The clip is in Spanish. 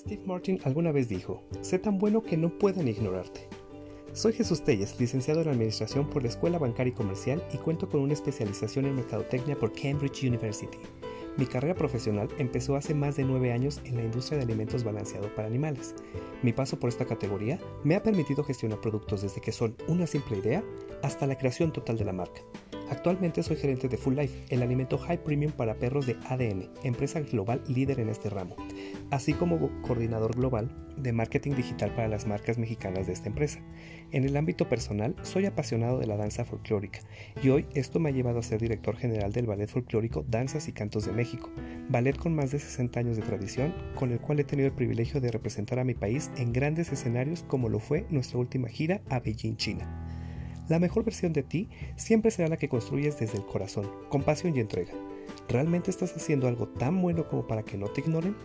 Steve Martin alguna vez dijo, sé tan bueno que no puedan ignorarte. Soy Jesús Telles, licenciado en Administración por la Escuela Bancaria y Comercial y cuento con una especialización en Mercadotecnia por Cambridge University. Mi carrera profesional empezó hace más de nueve años en la industria de alimentos balanceados para animales. Mi paso por esta categoría me ha permitido gestionar productos desde que son una simple idea hasta la creación total de la marca. Actualmente soy gerente de Full Life, el alimento high premium para perros de ADM, empresa global líder en este ramo, así como coordinador global de marketing digital para las marcas mexicanas de esta empresa. En el ámbito personal, soy apasionado de la danza folclórica y hoy esto me ha llevado a ser director general del Ballet Folclórico Danzas y Cantos de México, ballet con más de 60 años de tradición, con el cual he tenido el privilegio de representar a mi país en grandes escenarios como lo fue nuestra última gira a Beijing, China. La mejor versión de ti siempre será la que construyes desde el corazón, con pasión y entrega. ¿Realmente estás haciendo algo tan bueno como para que no te ignoren?